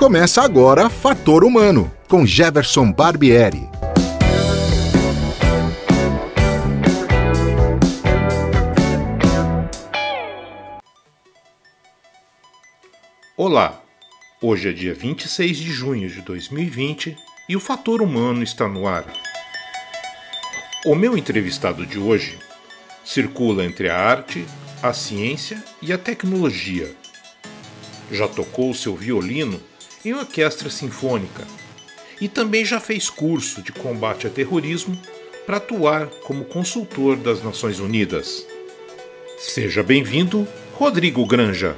Começa agora Fator Humano, com Jefferson Barbieri. Olá, hoje é dia 26 de junho de 2020 e o Fator Humano está no ar. O meu entrevistado de hoje circula entre a arte, a ciência e a tecnologia. Já tocou seu violino em orquestra sinfônica e também já fez curso de combate a terrorismo para atuar como consultor das Nações Unidas. Seja bem-vindo, Rodrigo Granja.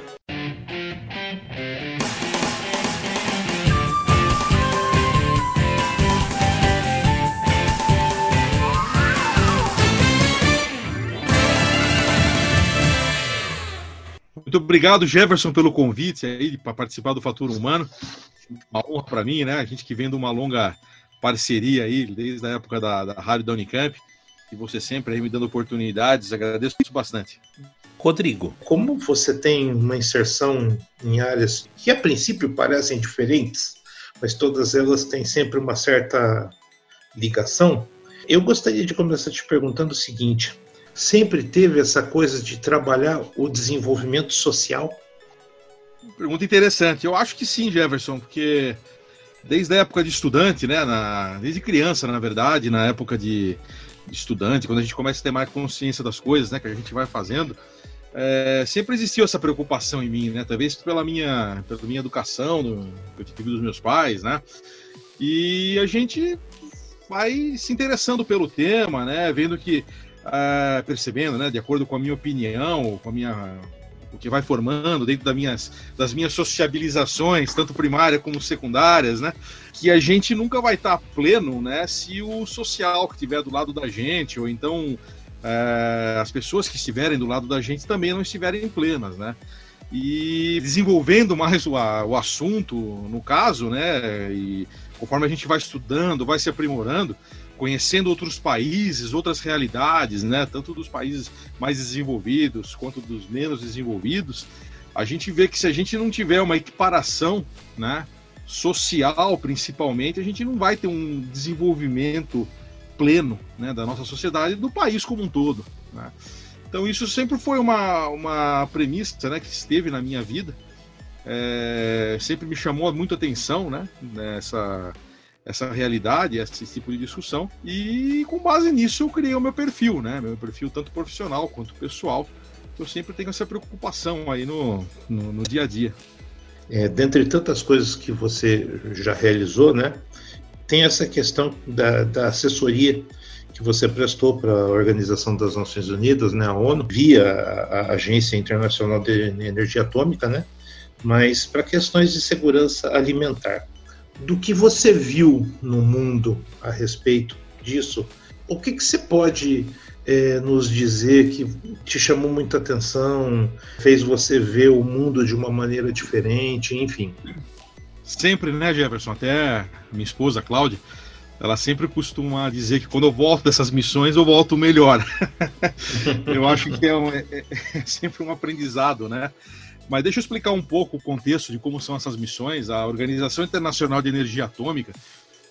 Muito obrigado, Jefferson, pelo convite aí para participar do Fator Humano. Uma honra para mim, né? A gente que vem de uma longa parceria aí, desde a época da, da Rádio da Unicamp, e você sempre aí me dando oportunidades, agradeço isso bastante. Rodrigo, como você tem uma inserção em áreas que a princípio parecem diferentes, mas todas elas têm sempre uma certa ligação, eu gostaria de começar te perguntando o seguinte: sempre teve essa coisa de trabalhar o desenvolvimento social? Pergunta interessante. Eu acho que sim, Jefferson, porque desde a época de estudante, né, na, desde criança, na verdade, na época de, estudante, quando a gente começa a ter mais consciência das coisas, né, que a gente vai fazendo, é, sempre existiu essa preocupação em mim, né, talvez pela minha, pela minha educação, do, que eu tive dos meus pais, né, e a gente vai se interessando pelo tema, né, vendo que uh, percebendo, né, de acordo com a minha opinião, com a minha o que vai formando dentro das minhas, das minhas sociabilizações, tanto primárias como secundárias, né? Que a gente nunca vai estar pleno, né? Se o social que estiver do lado da gente, ou então é, as pessoas que estiverem do lado da gente também não estiverem plenas, né? E desenvolvendo mais o, o assunto, no caso, né? E conforme a gente vai estudando, vai se aprimorando, conhecendo outros países, outras realidades, né, tanto dos países mais desenvolvidos quanto dos menos desenvolvidos, a gente vê que se a gente não tiver uma equiparação, né, social principalmente, a gente não vai ter um desenvolvimento pleno, né, da nossa sociedade, do país como um todo, né? Então isso sempre foi uma, uma premissa, né, que esteve na minha vida, é, sempre me chamou muito atenção, né, nessa essa realidade, esse tipo de discussão. E com base nisso eu criei o meu perfil, né? Meu perfil tanto profissional quanto pessoal. Eu sempre tenho essa preocupação aí no, no, no dia a dia. É, dentre tantas coisas que você já realizou, né? Tem essa questão da, da assessoria que você prestou para a Organização das Nações Unidas, né, a ONU, via a, Agência Internacional de Energia Atômica, né, mas para questões de segurança alimentar do que você viu no mundo a respeito disso, o que, que você pode é, nos dizer que te chamou muita atenção, fez você ver o mundo de uma maneira diferente, enfim? Sempre, né, Jefferson? Até minha esposa, Cláudia, ela sempre costuma dizer que quando eu volto dessas missões, eu volto melhor. eu acho que é, um, é, é sempre um aprendizado, né? Mas deixa eu explicar um pouco o contexto de como são essas missões. A Organização Internacional de Energia Atômica,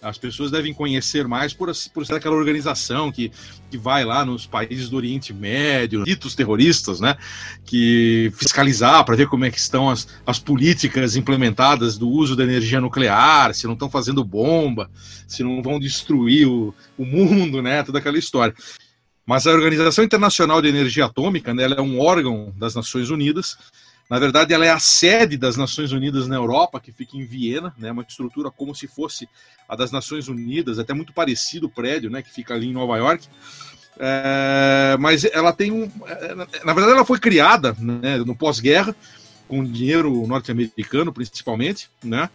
as pessoas devem conhecer mais por, por ser aquela organização que, que vai lá nos países do Oriente Médio, ditos terroristas, né? Que fiscalizar para ver como é que estão as, as políticas implementadas do uso da energia nuclear, se não estão fazendo bomba, se não vão destruir o, o mundo, né? Toda aquela história. Mas a Organização Internacional de Energia Atômica, né, ela é um órgão das Nações Unidas na verdade, ela é a sede das Nações Unidas na Europa, que fica em Viena, né? Uma estrutura como se fosse a das Nações Unidas, até muito parecido o prédio, né? Que fica ali em Nova York. É, mas ela tem um. É, na verdade, ela foi criada né, no pós-guerra, com dinheiro norte-americano, principalmente, né?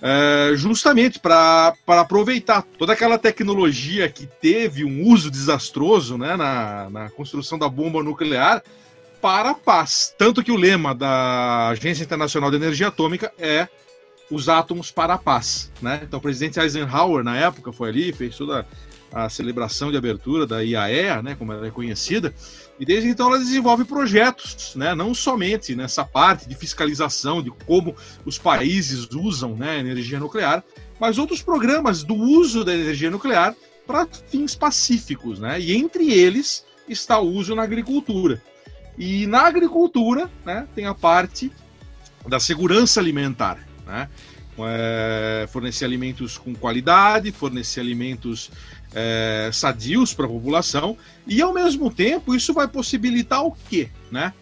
É, justamente para aproveitar toda aquela tecnologia que teve um uso desastroso né, na, na construção da bomba nuclear para a paz. Tanto que o lema da Agência Internacional de Energia Atômica é os átomos para a paz. Né? Então, o presidente Eisenhower, na época, foi ali, fez toda a celebração de abertura da IAEA, né, como ela é conhecida, E desde então ela desenvolve projetos, né, não somente nessa parte de fiscalização de como os países usam né, energia nuclear, mas outros programas do uso da energia nuclear para fins pacíficos, né? E entre eles está o uso na agricultura. E na agricultura, né, tem a parte da segurança alimentar, né? É, fornecer alimentos com qualidade, fornecer alimentos é, sadios para a população e ao mesmo tempo isso vai possibilitar o quê, né?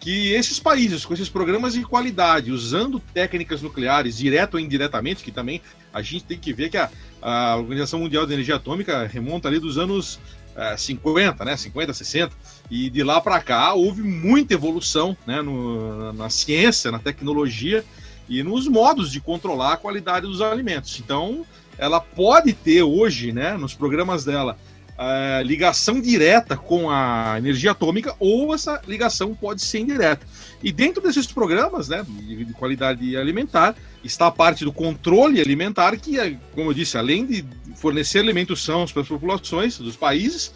Que esses países com esses programas de qualidade, usando técnicas nucleares, direto ou indiretamente, que também a gente tem que ver que a, a Organização Mundial de Energia Atômica remonta ali dos anos é, 50, né? 50, 60, e de lá para cá houve muita evolução né? No, na ciência, na tecnologia e nos modos de controlar a qualidade dos alimentos. Então, ela pode ter hoje, né, nos programas dela, a ligação direta com a energia atômica ou essa ligação pode ser indireta. E dentro desses programas né, de qualidade alimentar está a parte do controle alimentar, que, é, como eu disse, além de fornecer alimentos sãos para as populações dos países,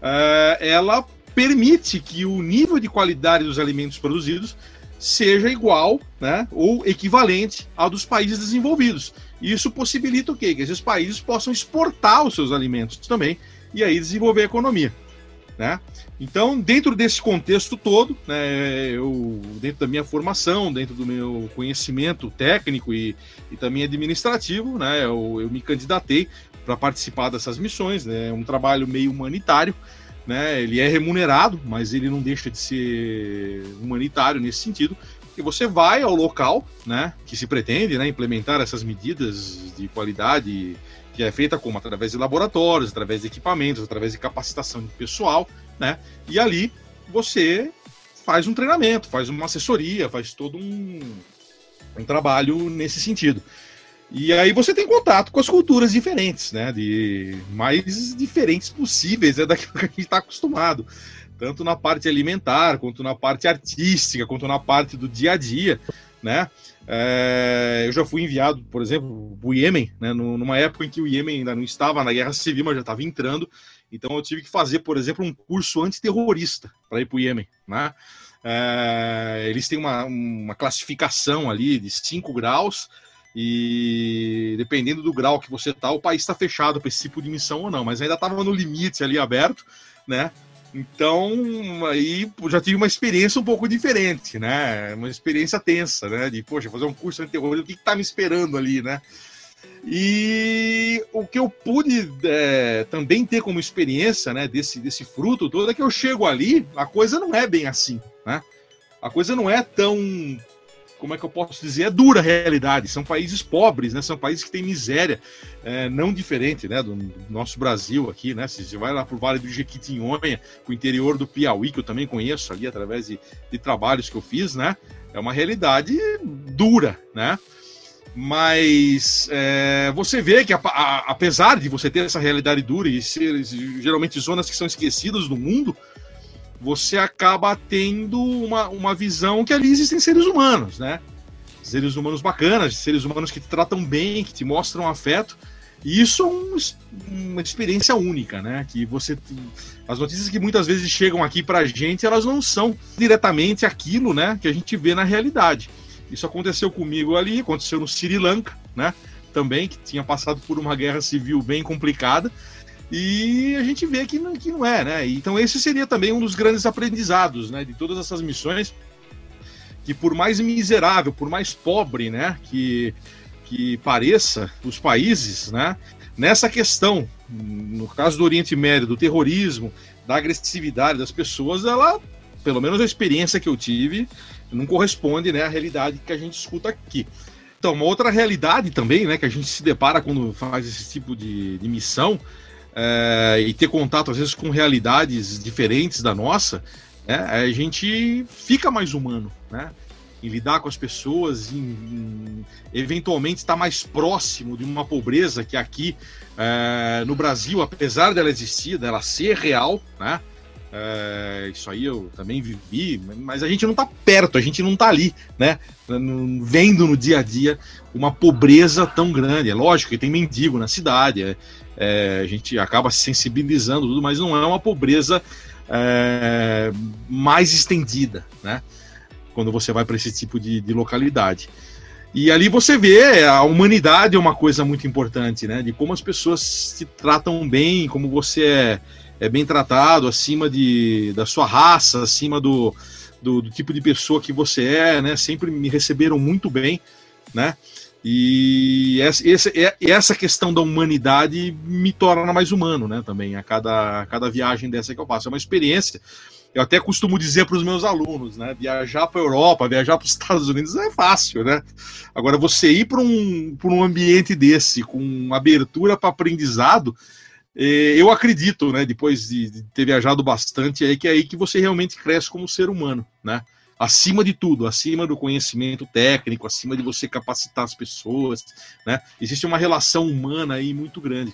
uh, ela permite que o nível de qualidade dos alimentos produzidos seja igual né, ou equivalente ao dos países desenvolvidos. Isso possibilita o quê? Que esses países possam exportar os seus alimentos também e aí desenvolver a economia. Né? Então, dentro desse contexto todo, né, eu, dentro da minha formação, dentro do meu conhecimento técnico e, e também administrativo, né, eu, eu me candidatei para participar dessas missões. Né, é um trabalho meio humanitário, né, ele é remunerado, mas ele não deixa de ser humanitário nesse sentido, e você vai ao local, né, que se pretende, né, implementar essas medidas de qualidade que é feita como através de laboratórios, através de equipamentos, através de capacitação de pessoal, né? E ali você faz um treinamento, faz uma assessoria, faz todo um, um trabalho nesse sentido. E aí você tem contato com as culturas diferentes, né? De mais diferentes possíveis, é né, daquilo que a gente está acostumado tanto na parte alimentar, quanto na parte artística, quanto na parte do dia a dia, né? É, eu já fui enviado, por exemplo, para o Iêmen, né, numa época em que o Iêmen ainda não estava na guerra civil, mas já estava entrando. Então eu tive que fazer, por exemplo, um curso antiterrorista para ir para o Iêmen. Né? É, eles têm uma, uma classificação ali de 5 graus, e dependendo do grau que você tá, o país está fechado para esse tipo de missão ou não, mas ainda estava no limite ali aberto, né? Então, aí já tive uma experiência um pouco diferente, né? Uma experiência tensa, né? De, poxa, fazer um curso de terrorismo, o que, que tá me esperando ali, né? E o que eu pude é, também ter como experiência, né, desse, desse fruto todo, é que eu chego ali, a coisa não é bem assim, né? A coisa não é tão como é que eu posso dizer, é dura a realidade. São países pobres, né? São países que têm miséria, é, não diferente, né, do, nosso Brasil aqui, né? Se você vai lá para o Vale do Jequitinhonha, o interior do Piauí, que eu também conheço ali através de, de trabalhos que eu fiz, né? É uma realidade dura, né? Mas é, você vê que, a, a, apesar de você ter essa realidade dura e ser geralmente zonas que são esquecidas no mundo, você acaba tendo uma, uma visão que ali existem seres humanos, né? Seres humanos bacanas, seres humanos que te tratam bem, que te mostram afeto. E isso é um, uma experiência única, né? Que você. As notícias que muitas vezes chegam aqui pra gente, elas não são diretamente aquilo, né? Que a gente vê na realidade. Isso aconteceu comigo ali, aconteceu no Sri Lanka, né? Também, que tinha passado por uma guerra civil bem complicada. E a gente vê que não, que não é, né? Então esse seria também um dos grandes aprendizados, né? De todas essas missões, que por mais miserável, por mais pobre, né? Que, que pareça os países, né? Nessa questão, no caso do Oriente Médio, do terrorismo, da agressividade das pessoas, ela, pelo menos a experiência que eu tive, não corresponde né, à realidade que a gente escuta aqui. Então, uma outra realidade também, né, que a gente se depara quando faz esse tipo de, de missão, é, e ter contato, às vezes, com realidades diferentes da nossa, né, a gente fica mais humano, né? Em lidar com as pessoas, em, em eventualmente estar mais próximo de uma pobreza que aqui é, no Brasil, apesar dela existir, dela ser real, né? É, isso aí eu também vivi, mas a gente não está perto, a gente não está ali, né? Vendo no dia a dia uma pobreza tão grande. É lógico que tem mendigo na cidade, é, é, a gente acaba se sensibilizando, tudo, mas não é uma pobreza é, mais estendida, né? Quando você vai para esse tipo de, de localidade. E ali você vê a humanidade é uma coisa muito importante, né? De como as pessoas se tratam bem, como você é, é bem tratado, acima de, da sua raça, acima do, do, do, tipo de pessoa que você é, né? Sempre me receberam muito bem, né? E essa, essa, questão da humanidade me torna mais humano, né? Também a cada, a cada viagem dessa que eu faço. É uma experiência eu até costumo dizer para os meus alunos, né? Viajar para a Europa, viajar para os Estados Unidos é fácil, né? Agora, você ir para um, um ambiente desse, com abertura para aprendizado, eh, eu acredito, né? Depois de, de, ter viajado bastante, é que é aí que você realmente cresce como ser humano, né? Acima de tudo, acima do conhecimento técnico, acima de você capacitar as pessoas, né? Existe uma relação humana aí muito grande.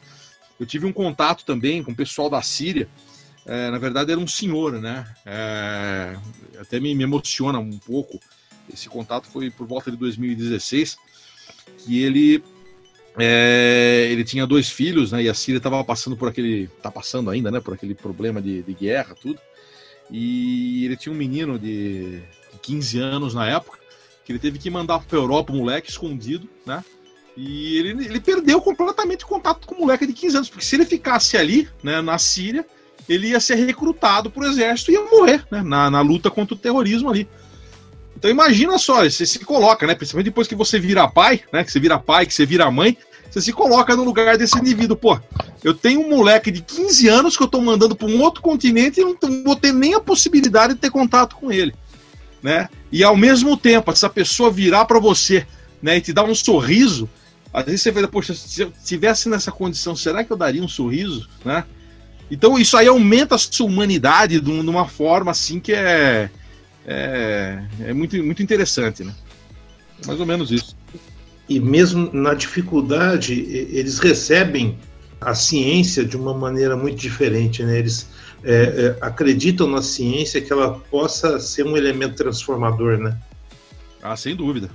Eu tive um contato também com o pessoal da Síria, é, na verdade era um senhor, né? É, até me, me, emociona um pouco. Esse contato foi por volta de 2016, que ele é, ele tinha dois filhos, né? E a Síria estava passando por aquele, tá passando ainda, né? Por aquele problema de, de guerra, tudo. E ele tinha um menino de, de 15 anos na época, que ele teve que mandar para a Europa, um moleque escondido, né? E ele, ele perdeu completamente o contato com o moleque de 15 anos, porque se ele ficasse ali, né, na Síria, ele ia ser recrutado para o exército e ia morrer né, na, na luta contra o terrorismo ali. Então imagina só, você se coloca, né? Principalmente depois que você vira pai, né? Que você vira pai, que você vira mãe, você se coloca no lugar desse indivíduo. Pô, eu tenho um moleque de 15 anos que eu estou mandando para um outro continente e não vou ter nem a possibilidade de ter contato com ele, né? E ao mesmo tempo, essa pessoa virar para você, né, e te dar um sorriso, às vezes você fala, poxa, se eu estivesse nessa condição, será que eu daria um sorriso, né? Então isso aí aumenta a sua humanidade de uma forma assim que é, é, é muito, muito interessante, né? Mais ou menos isso. E mesmo na dificuldade, eles recebem a ciência de uma maneira muito diferente, né? Eles é, é, acreditam na ciência que ela possa ser um elemento transformador, né? Ah, sem dúvida.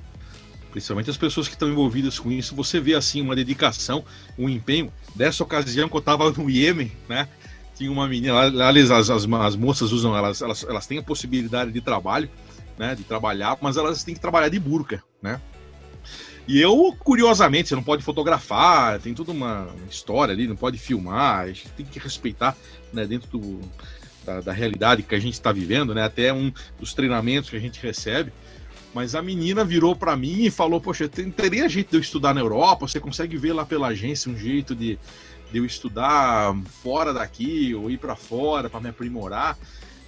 Principalmente as pessoas que estão envolvidas com isso, você vê assim uma dedicação, um empenho. Dessa ocasião que eu estava no Iêmen, né? tinha uma menina, aliás, as, as, as, moças usam, elas, elas, elas têm a possibilidade de trabalho, né, de trabalhar, mas elas têm que trabalhar de burca, né? E eu, curiosamente, você não pode fotografar, tem toda uma história ali, não pode filmar, a gente tem que respeitar, né, dentro do, da, da realidade que a gente está vivendo, né, até um dos treinamentos que a gente recebe, mas a menina virou para mim e falou: Poxa, teria jeito de eu estudar na Europa? Você consegue ver lá pela agência um jeito de, de eu estudar fora daqui ou ir para fora para me aprimorar.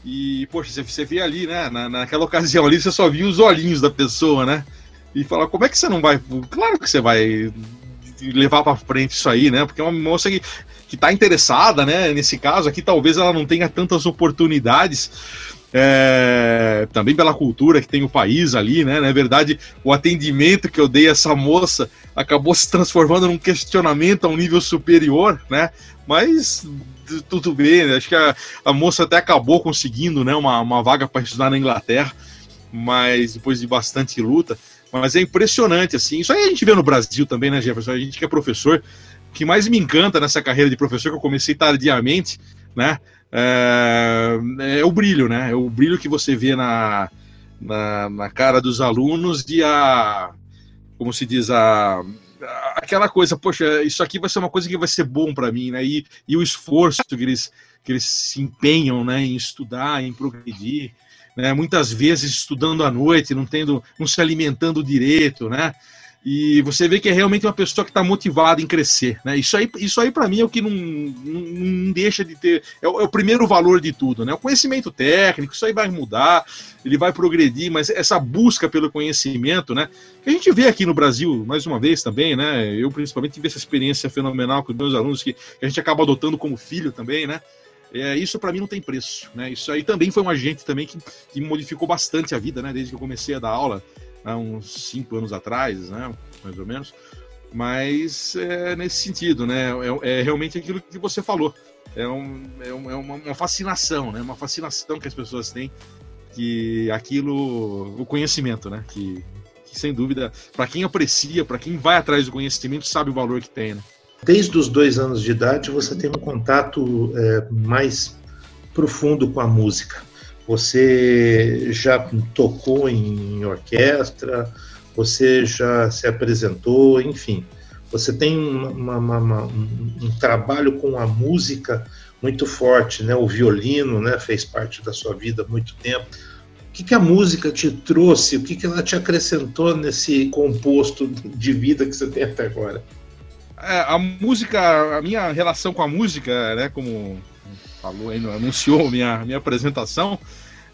E, poxa, você, você vê ali, né? Na, naquela ocasião ali, você só via os olhinhos da pessoa, né? E fala, como é que você não vai. Claro que você vai levar para frente isso aí, né? Porque é uma moça que, que tá interessada, né? Nesse caso aqui, talvez ela não tenha tantas oportunidades é, também pela cultura que tem o país ali, né? Na verdade, o atendimento que eu dei a essa moça acabou se transformando num questionamento a um nível superior, né? Mas tudo bem, né? acho que a, a moça até acabou conseguindo né, uma, uma vaga para estudar na Inglaterra, mas depois de bastante luta. Mas é impressionante, assim. Isso aí a gente vê no Brasil também, né, Jefferson? A gente que é professor, o que mais me encanta nessa carreira de professor, que eu comecei tardiamente, né? é, é, o brilho, né? É o brilho que você vê na, na, na, cara dos alunos e a. Como se diz, a. Aquela coisa, poxa, isso aqui vai ser uma coisa que vai ser bom para mim, né? E, e o esforço que eles, que eles se empenham né, em estudar, em progredir, né? muitas vezes estudando à noite, não tendo, não se alimentando direito, né? E você vê que é realmente uma pessoa que está motivada em crescer. Né? Isso aí, isso aí para mim, é o que não, não, não deixa de ter. É o, é o, primeiro valor de tudo. Né? O conhecimento técnico, isso aí vai mudar, ele vai progredir, mas essa busca pelo conhecimento, né? Que a gente vê aqui no Brasil, mais uma vez também, né? Eu, principalmente, tive essa experiência fenomenal com os meus alunos, que, que a gente acaba adotando como filho também, né? É, isso para mim não tem preço, né? Isso aí também foi um agente também que, que modificou bastante a vida, né? Desde que eu comecei a dar aula há uns cinco anos atrás, né, mais ou menos. Mas é nesse sentido, né? É, é realmente aquilo que você falou. É, um, é, uma, uma, fascinação, né? Uma fascinação que as pessoas têm que aquilo, o conhecimento, né? Que, que sem dúvida, para quem aprecia, para quem vai atrás do conhecimento, sabe o valor que tem, né? Desde os dois anos de idade, você tem um contato é, mais profundo com a música. Você já tocou em orquestra, você já se apresentou, enfim. Você tem uma, uma, uma, um, um, trabalho com a música muito forte, né? O violino, né? Fez parte da sua vida há muito tempo. O que, que a música te trouxe? O que, que ela te acrescentou nesse composto de vida que você tem até agora? É, a música, a minha relação com a música, né? Como falou aí, anunciou minha minha apresentação,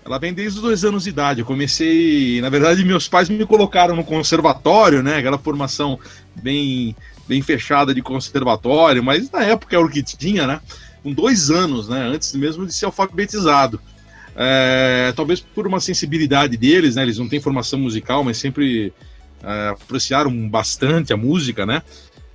ela vem desde os dois anos de idade. Eu comecei, na verdade, meus pais me colocaram no conservatório, né? Aquela formação bem, bem fechada de conservatório, mas na época era o que tinha, né? Com dois anos, né? Antes mesmo de ser alfabetizado. É, talvez por uma sensibilidade deles, né? Eles não têm formação musical, mas sempre é, apreciaram bastante a música, né?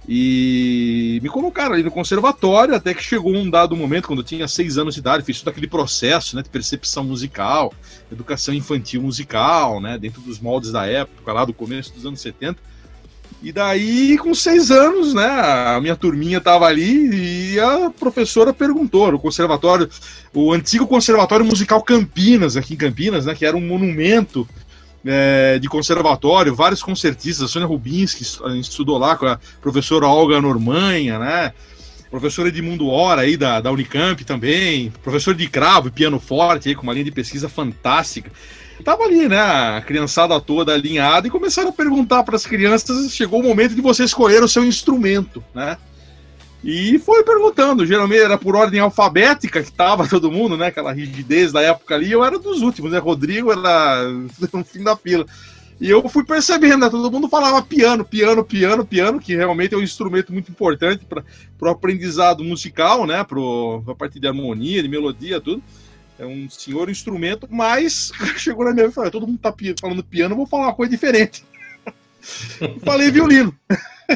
E me colocaram ali no conservatório, até que chegou um dado momento, quando eu tinha seis anos de idade, fiz todo aquele processo né, de percepção musical, educação infantil musical, né, dentro dos moldes da época, lá do começo dos anos 70. E daí, com seis anos, né, a minha turminha estava ali e a professora perguntou no conservatório, o antigo Conservatório Musical Campinas, aqui em Campinas, né, que era um monumento é, de conservatório, vários concertistas, a Sônia Rubinski estudou lá com a professora Olga Normanha, né? Professor Edmundo Hora aí da, da Unicamp também, professor de cravo e piano forte aí com uma linha de pesquisa fantástica. Tava ali, né, a criançada toda alinhada e começaram a perguntar para as crianças, chegou o momento de você escolher o seu instrumento, né? E foi perguntando, geralmente era por ordem alfabética que tava todo mundo, né? Aquela rigidez da época ali, eu era dos últimos, né? Rodrigo era no fim da fila. E eu fui percebendo, né? Todo mundo falava piano, piano, piano, piano, que realmente é um instrumento muito importante para o aprendizado musical, né? Para a parte de harmonia, de melodia, tudo. É um senhor instrumento, mas chegou na minha vida e falou: todo mundo tá falando piano, vou falar uma coisa diferente. Falei violino.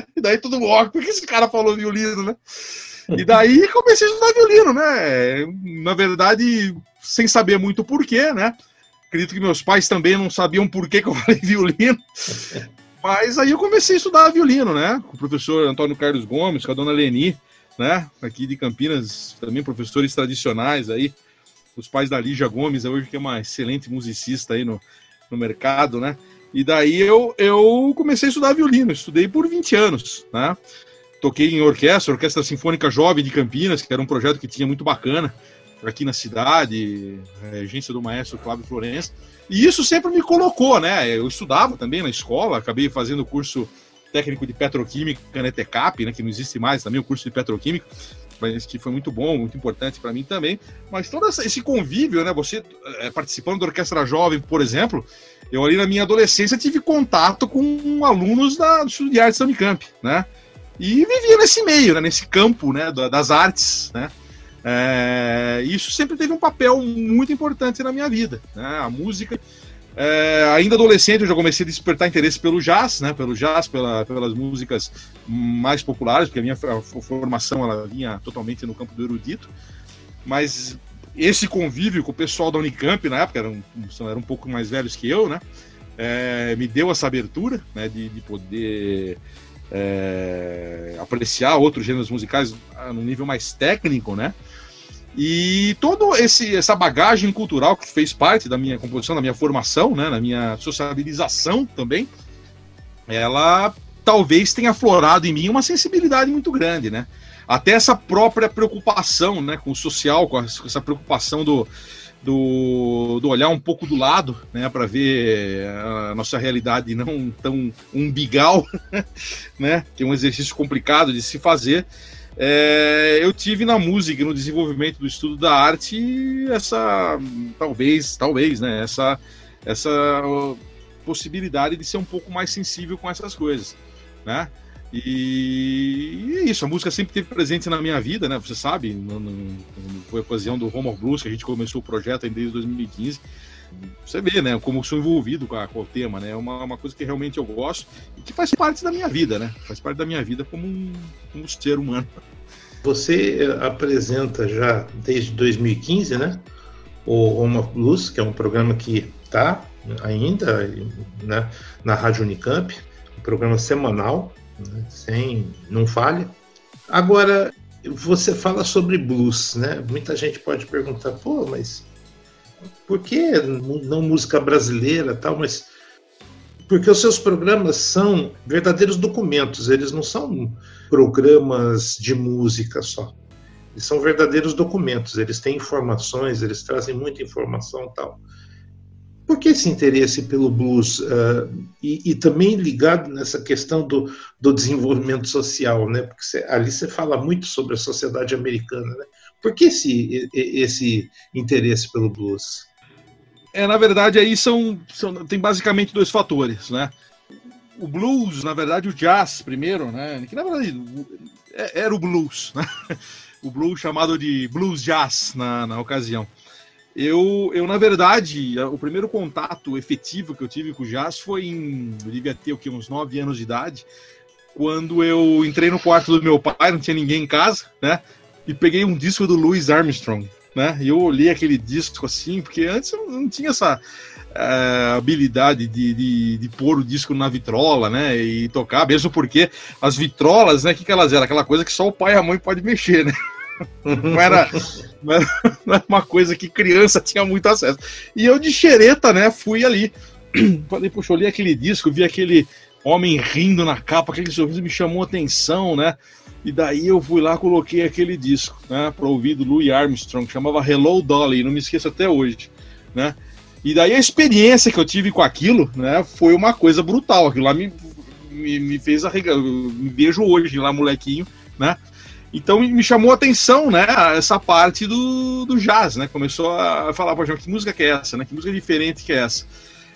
E daí todo mundo, ó, por que esse cara falou violino, né? E daí comecei a estudar violino, né? Na verdade, sem saber muito porquê, né? Acredito que meus pais também não sabiam por que, que eu falei violino. Mas aí eu comecei a estudar violino, né? Com o professor Antônio Carlos Gomes, com a dona Leni, né? Aqui de Campinas, também professores tradicionais aí. Os pais da Lígia Gomes, hoje que é uma excelente musicista aí no, no mercado, né? E daí eu, eu comecei a estudar violino, estudei por 20 anos, né? Toquei em orquestra, Orquestra Sinfônica Jovem de Campinas, que era um projeto que tinha muito bacana aqui na cidade, agência do maestro Flávio Florença. E isso sempre me colocou, né? Eu estudava também na escola, acabei fazendo curso técnico de petroquímica na ETECAP, né, que não existe mais também, o curso de petroquímica, mas que foi muito bom, muito importante para mim também. Mas todo esse convívio, né, você é, participando da Orquestra Jovem, por exemplo, eu ali na minha adolescência tive contato com alunos da, do Estudo de Artes da Unicamp, né? E vivia nesse meio, né, nesse campo né, das artes, né? É, isso sempre teve um papel muito importante na minha vida, né? A música. É, ainda adolescente eu já comecei a despertar interesse pelo jazz, né? Pelo jazz, pela, pelas músicas mais populares, porque a minha formação ela vinha totalmente no campo do erudito. Mas esse convívio com o pessoal da Unicamp, na época, eram, eram um pouco mais velhos que eu, né? É, me deu essa abertura né, de, de poder é, apreciar outros gêneros musicais no nível mais técnico, né? E toda essa bagagem cultural que fez parte da minha composição, da minha formação, né, na minha sociabilização também, ela talvez tenha aflorado em mim uma sensibilidade muito grande, né? até essa própria preocupação né, com o social, com essa preocupação do, do, do olhar um pouco do lado, né, para ver a nossa realidade não tão umbigal, né, que é um exercício complicado de se fazer. É, eu tive na música, no desenvolvimento do estudo da arte, essa talvez, talvez, né, essa essa possibilidade de ser um pouco mais sensível com essas coisas, né? E é isso, a música sempre teve presente na minha vida, né? Você sabe, no, no, foi a ocasião do Home of Blues que a gente começou o projeto desde 2015. Você vê, né, como sou envolvido com, a, com o tema, né? É uma, uma coisa que realmente eu gosto e que faz parte da minha vida, né? Faz parte da minha vida como um, um ser humano. Você eh, apresenta já desde 2015, né? O Home of Blues, que é um programa que está ainda né, na Rádio Unicamp, um programa semanal né, sem não falha. Agora, você fala sobre blues, né? Muita gente pode perguntar, pô, mas por que não música brasileira tal? Mas porque os seus programas são verdadeiros documentos, eles não são programas de música só. Eles são verdadeiros documentos, eles têm informações, eles trazem muita informação tal. Por que esse interesse pelo blues? Uh, e, e, também ligado nessa questão do, do desenvolvimento social, né? Porque cê, ali você fala muito sobre a sociedade americana, né? Por que esse, esse interesse pelo blues? É, na verdade, aí são, são tem basicamente dois fatores, né? O blues, na verdade, o jazz primeiro, né? Que na verdade é, era o blues, né? O blues chamado de blues jazz na, na ocasião. Eu, eu, na verdade, o primeiro contato efetivo que eu tive com o jazz foi em. Eu devia ter o que, uns 9 anos de idade, quando eu entrei no quarto do meu pai, não tinha ninguém em casa, né? E peguei um disco do Louis Armstrong, né? E eu olhei aquele disco assim, porque antes eu não tinha essa uh, habilidade de, de, de, pôr o disco na vitrola, né? E tocar, mesmo porque as vitrolas, né? O que, que elas eram? Aquela coisa que só o pai e a mãe podem mexer, né? Não era, não era, uma coisa que criança tinha muito acesso. E eu de xereta, né, fui ali. Falei, puxa, olhei aquele disco, vi aquele homem rindo na capa, aquele sorriso me chamou atenção, né? E daí eu fui lá, coloquei aquele disco, né, para ouvir do Louis Armstrong, chamava Hello Dolly, não me esqueço até hoje, né? E daí a experiência que eu tive com aquilo, né, foi uma coisa brutal. Aquilo lá me, me, me fez arregar, me beijo hoje lá, molequinho, né? Então me chamou a atenção, né, essa parte do, do jazz, né? Começou a falar, poxa, que música que é essa, né? Que música diferente que é essa?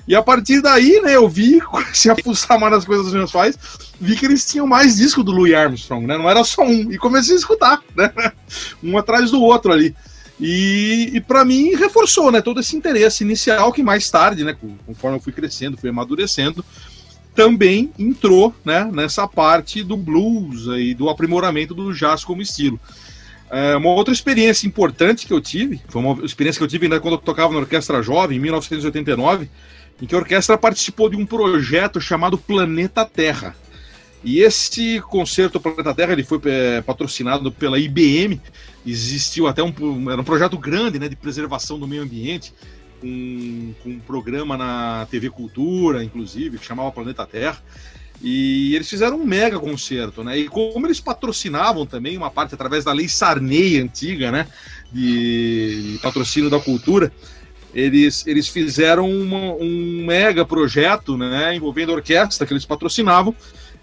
E a partir daí, né, eu vi, comecei a fuçar mais nas coisas dos meus pais, vi que eles tinham mais disco do Louis Armstrong, né? Não era só um. E comecei a escutar, né? Um atrás do outro ali. E, e para mim reforçou, né, todo esse interesse inicial que mais tarde, né, conforme eu fui crescendo, fui amadurecendo, também entrou né, nessa parte do blues e do aprimoramento do jazz como estilo. É, uma outra experiência importante que eu tive, foi uma experiência que eu tive ainda quando eu tocava na Orquestra Jovem, em 1989, em que a orquestra participou de um projeto chamado Planeta Terra. E esse concerto Planeta Terra ele foi é, patrocinado pela IBM. Existiu até um, era um projeto grande né, de preservação do meio ambiente com, com um programa na TV Cultura, inclusive, que chamava Planeta Terra. E eles fizeram um mega concerto, né? E como eles patrocinavam também uma parte através da Lei Sarney antiga, né? De, patrocínio da cultura, eles, eles fizeram uma, um mega projeto, né? Envolvendo a orquestra que eles patrocinavam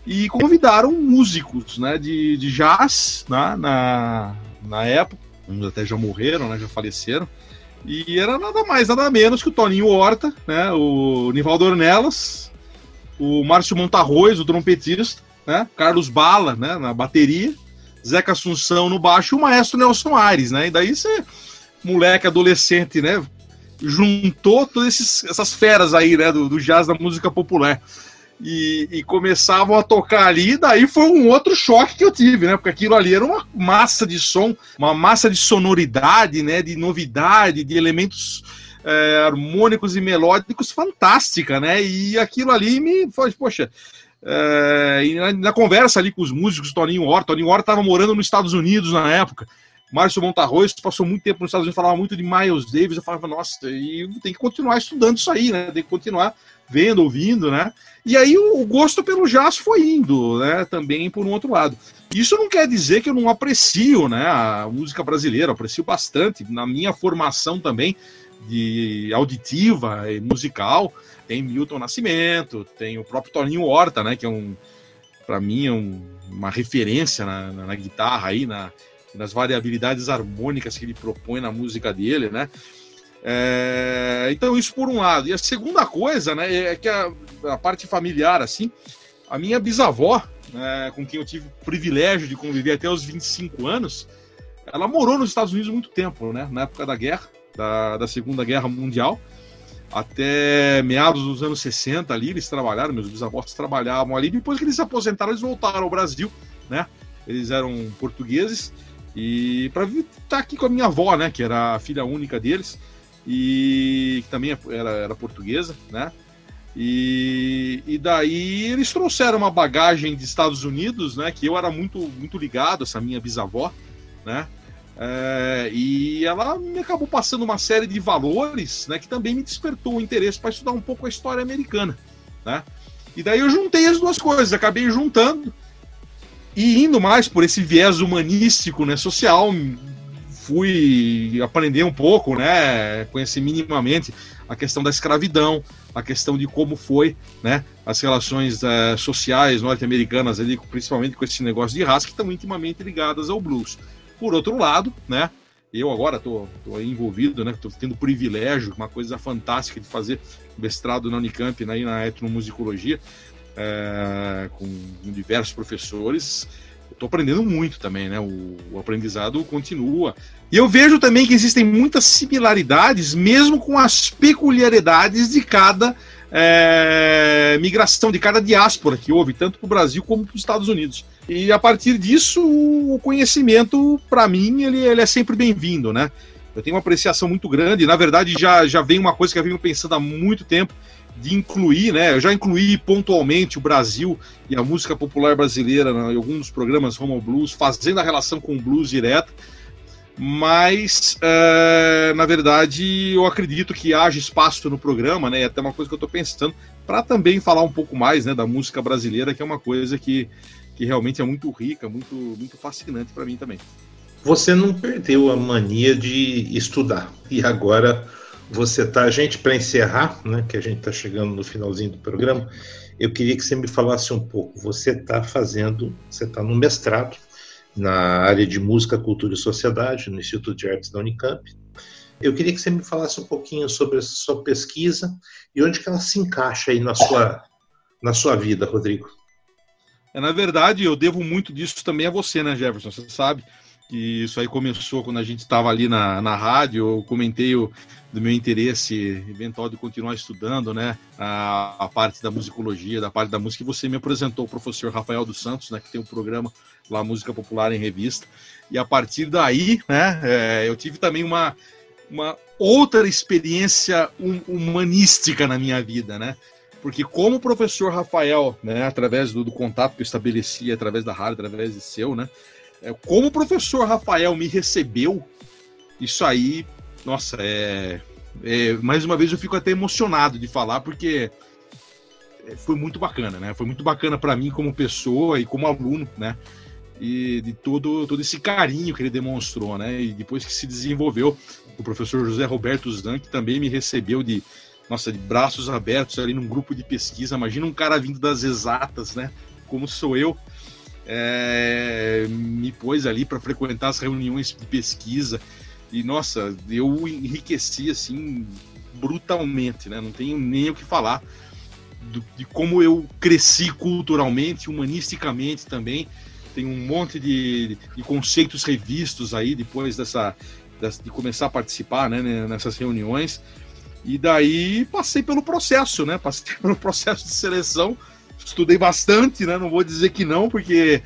e convidaram músicos, né? De, de jazz, né, na, na época. Até já morreram, né? Já faleceram. E era nada mais, nada menos que o Toninho Horta, né? O Nivaldo Ornelas, o Márcio Montarroz, o trompetista, né? Carlos Bala, né? Na bateria, Zeca Assunção no baixo e o maestro Nelson Aires, né? E daí você, moleque, adolescente, né? Juntou todas essas feras aí, né? Do, do jazz da música popular e, e, começavam a tocar ali, daí foi um outro choque que eu tive, né? Porque aquilo ali era uma massa de som, uma massa de sonoridade, né? De novidade, de elementos é, harmônicos e melódicos fantástica, né? E aquilo ali me foi, poxa. É, na, na, conversa ali com os músicos, Toninho Horta, Toninho Horta estava morando nos Estados Unidos na época. Márcio Montarroz passou muito tempo nos Estados Unidos, falava muito de Miles Davis. Eu falava, nossa, e tem que continuar estudando isso aí, né? Tem que continuar vendo, ouvindo, né? E aí o, o gosto pelo jazz foi indo, né? Também por um outro lado. Isso não quer dizer que eu não aprecio, né? A música brasileira, aprecio bastante. Na minha formação também de auditiva e musical, tem Milton Nascimento, tem o próprio Toninho Horta, né? Que é um, para mim, é um, uma referência na, na, na guitarra aí, na, nas variabilidades harmônicas que ele propõe na música dele, né? É, então, isso por um lado. E a segunda coisa, né, é que a, a parte familiar, assim, a minha bisavó, né, com quem eu tive o privilégio de conviver até os 25 anos, ela morou nos Estados Unidos muito tempo, né, na época da guerra, da, da Segunda Guerra Mundial, até meados dos anos 60 ali, eles trabalharam, meus bisavós trabalhavam ali, depois que eles se aposentaram, eles voltaram ao Brasil, né, eles eram portugueses, e para estar aqui com a minha avó, né, que era a filha única deles, e que também era, era portuguesa, né? E, e daí eles trouxeram uma bagagem de Estados Unidos, né? Que eu era muito, muito ligado, essa minha bisavó, né? É, e ela me acabou passando uma série de valores, né, que também me despertou o interesse para estudar um pouco a história americana, né? E daí eu juntei as duas coisas, acabei juntando e indo mais por esse viés humanístico, né, social, fui aprender um pouco, né, conhecer minimamente a questão da escravidão, a questão de como foi, né, as relações uh, sociais norte-americanas ali, principalmente com esse negócio de raça, que estão intimamente ligadas ao blues. Por outro lado, né, eu agora estou envolvido, né, estou tendo privilégio, uma coisa fantástica de fazer mestrado na Unicamp, né, na etnomusicologia, é, com diversos professores. Estou aprendendo muito também, né? O, o, aprendizado continua. E eu vejo também que existem muitas similaridades, mesmo com as peculiaridades de cada é, migração, de cada diáspora que houve, tanto para o Brasil como para os Estados Unidos. E a partir disso, o conhecimento, para mim, ele, ele é sempre bem-vindo, né? Eu tenho uma apreciação muito grande. Na verdade, já, já vem uma coisa que eu venho pensando há muito tempo de incluir, né? Eu já incluí pontualmente o Brasil e a música popular brasileira em alguns programas Homo Blues, fazendo a relação com o blues direto. Mas, é, na verdade, eu acredito que haja espaço no programa, né? É até uma coisa que eu estou pensando, para também falar um pouco mais né, da música brasileira, que é uma coisa que, que realmente é muito rica, muito, muito fascinante para mim também. Você não perdeu a mania de estudar. E agora você tá, gente, para encerrar, né, que a gente está chegando no finalzinho do programa, eu queria que você me falasse um pouco. Você está fazendo, você está no mestrado na área de música, cultura e sociedade no Instituto de Artes da Unicamp. Eu queria que você me falasse um pouquinho sobre a sua pesquisa e onde que ela se encaixa aí na sua na sua vida, Rodrigo. É, na verdade, eu devo muito disso também a você, né, Jefferson? Você sabe que isso aí começou quando a gente estava ali na, na rádio. Eu comentei o, do meu interesse eventual de continuar estudando, né? A, a, parte da musicologia, da parte da música. E você me apresentou o professor Rafael dos Santos, né? Que tem um programa lá, Música Popular em Revista. E a partir daí, né? É, eu tive também uma, uma outra experiência humanística na minha vida, né? Porque como o professor Rafael, né? Através do, do contato que eu estabeleci através da rádio, através de seu, né? É, como o professor Rafael me recebeu, isso aí, nossa, é, é mais uma vez eu fico até emocionado de falar, porque é, foi muito bacana, né? Foi muito bacana para mim como pessoa e como aluno, né? E de todo, todo esse carinho que ele demonstrou, né? E depois que se desenvolveu, o professor José Roberto Zan, que também me recebeu de, nossa, de braços abertos ali num grupo de pesquisa. Imagina um cara vindo das exatas, né? Como sou eu, é, me pôs ali para frequentar as reuniões de pesquisa e nossa, eu enriqueci assim brutalmente, né? Não tenho nem o que falar do, de como eu cresci culturalmente, humanisticamente também. Tem um monte de, de conceitos revistos aí depois dessa, dessa, de começar a participar né, nessas reuniões. E daí passei pelo processo, né? Passei pelo processo de seleção estudei bastante, né? Não vou dizer que não, porque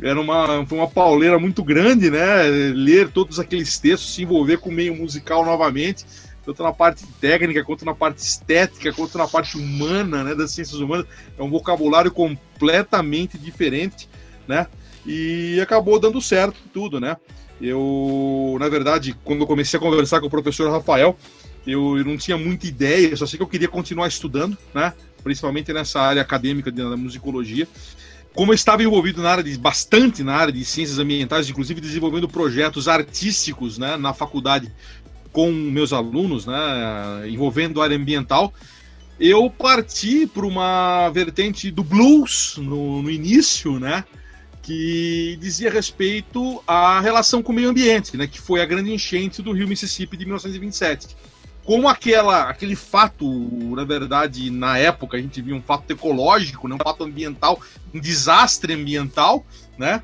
era uma, foi uma pauleira muito grande, né? Ler todos aqueles textos, se envolver com o meio musical novamente, tanto na parte técnica, quanto na parte estética, quanto na parte humana, né? Das ciências humanas. É um vocabulário completamente diferente, né? E acabou dando certo tudo, né? Eu, na verdade, quando eu comecei a conversar com o professor Rafael, eu, eu não tinha muita ideia, só sei que eu queria continuar estudando, né? Principalmente nessa área acadêmica da musicologia. Como eu estava envolvido na área de, bastante na área de ciências ambientais, inclusive desenvolvendo projetos artísticos né, na faculdade com meus alunos, né, envolvendo a área ambiental, eu parti para uma vertente do blues no, no, início, né, que dizia respeito à relação com o meio ambiente, né, que foi a grande enchente do rio Mississippi de 1927 como aquela, aquele fato, na verdade, na época a gente via um fato ecológico, né, um fato ambiental, um desastre ambiental, né,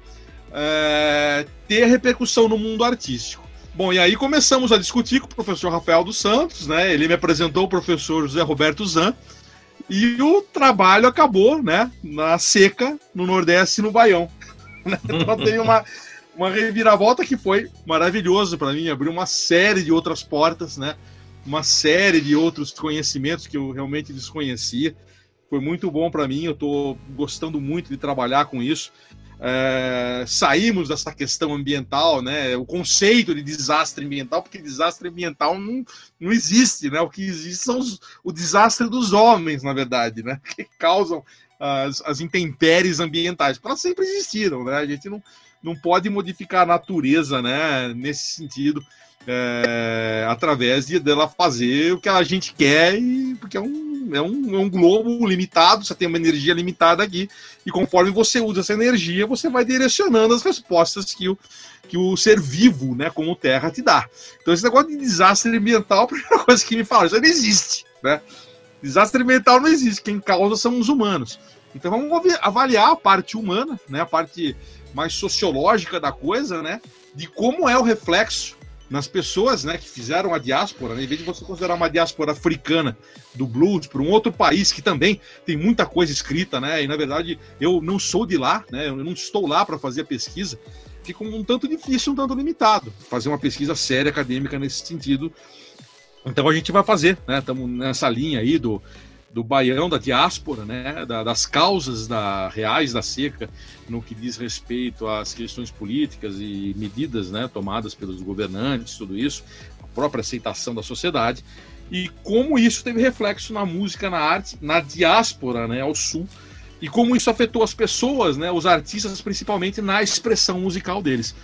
é, ter repercussão no mundo artístico. Bom, e aí começamos a discutir com o professor Rafael dos Santos, né, ele me apresentou o professor José Roberto Zan, e o trabalho acabou, né, na seca, no Nordeste e no Baião. Então tem uma, uma reviravolta que foi maravilhoso para mim, abriu uma série de outras portas, né, uma série de outros conhecimentos que eu realmente desconhecia. Foi muito bom para mim, eu estou gostando muito de trabalhar com isso. é, saímos dessa questão ambiental, né? O conceito de desastre ambiental, porque desastre ambiental não, não existe, né? O que existe são os, o desastre dos homens, na verdade, né? Que causam as, as intempéries ambientais, elas sempre existiram, né? A gente não, não pode modificar a natureza, né? Nesse sentido é, através de dela fazer o que a gente quer, e, porque é um, é, um, é um globo limitado, você tem uma energia limitada aqui, e conforme você usa essa energia, você vai direcionando as respostas que o, que o ser vivo, né, como Terra, te dá. Então, esse negócio de desastre ambiental, a primeira coisa que me fala, isso não existe, né? Desastre ambiental não existe, quem causa são os humanos. Então vamos avaliar a parte humana, né, a parte mais sociológica da coisa, né, de como é o reflexo nas pessoas né, que fizeram a diáspora, né, em vez de você considerar uma diáspora africana do blues para um outro país que também tem muita coisa escrita, né, e na verdade eu não sou de lá, né, eu não estou lá para fazer a pesquisa, fica um tanto difícil, um tanto limitado fazer uma pesquisa séria acadêmica nesse sentido. Então a gente vai fazer, né, estamos nessa linha aí do do baião da diáspora, né, da, das causas da, reais da seca no que diz respeito às questões políticas e medidas né, tomadas pelos governantes, tudo isso, a própria aceitação da sociedade, e como isso teve reflexo na música, na arte, na diáspora né, ao sul, e como isso afetou as pessoas, né, os artistas, principalmente na expressão musical deles.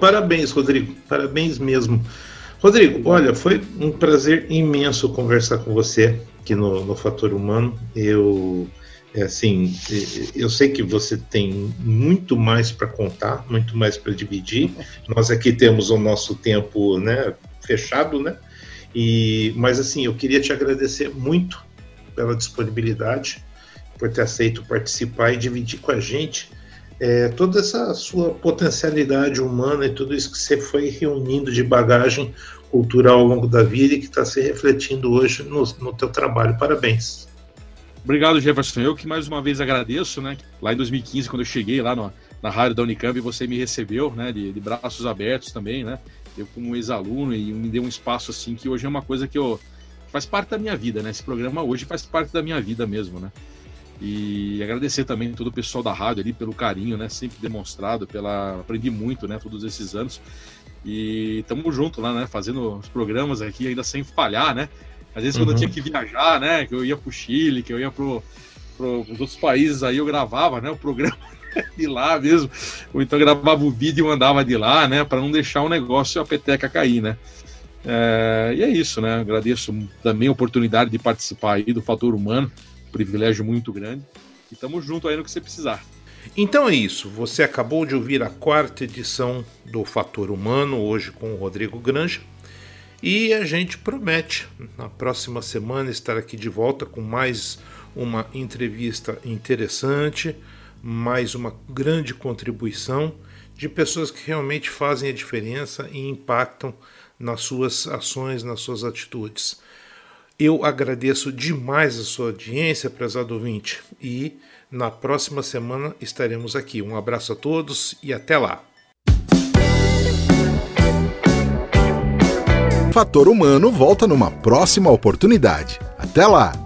Parabéns, Rodrigo. Parabéns mesmo. Rodrigo, olha, foi um prazer imenso conversar com você aqui no, no Fator Humano. Eu, é assim, eu sei que você tem muito mais para contar, muito mais para dividir. Nós aqui temos o nosso tempo, né, fechado, né? E, mas assim, eu queria te agradecer muito pela disponibilidade, por ter aceito participar e dividir com a gente é, toda essa sua potencialidade humana e tudo isso que você foi reunindo de bagagem cultural ao longo da vida e que está se refletindo hoje no, no teu trabalho. Parabéns. Obrigado, Jefferson. Eu que mais uma vez agradeço, né? Lá em 2015, quando eu cheguei lá no, na rádio da Unicamp, você me recebeu, né? De, de braços abertos também, né? Eu como ex-aluno e me deu um espaço assim que hoje é uma coisa que eu faz parte da minha vida, né? Esse programa hoje faz parte da minha vida mesmo, né? E agradecer também todo o pessoal da rádio ali pelo carinho, né? Sempre demonstrado, pela aprendi muito, né? Todos esses anos. E estamos junto lá, né? Fazendo os programas aqui ainda sem falhar, né? Às vezes quando eu uhum. tinha que viajar, né? Que eu ia pro Chile, que eu ia pro, pro, os outros países aí, eu gravava, né? O programa de lá mesmo. Ou então gravava o vídeo e mandava de lá, né? Para não deixar o negócio a peteca cair, né? É, e é isso, né? Agradeço também a oportunidade de participar aí do Fator Humano, privilégio muito grande. E estamos junto aí no que você precisar. Então é isso, você acabou de ouvir a quarta edição do Fator Humano, hoje com o Rodrigo Granja. E a gente promete na próxima semana estar aqui de volta com mais uma entrevista interessante, mais uma grande contribuição de pessoas que realmente fazem a diferença e impactam nas suas ações, nas suas atitudes. Eu agradeço demais a sua audiência, prezado ouvinte, e na próxima semana estaremos aqui. Um abraço a todos e até lá. Fator Humano volta numa próxima oportunidade. Até lá!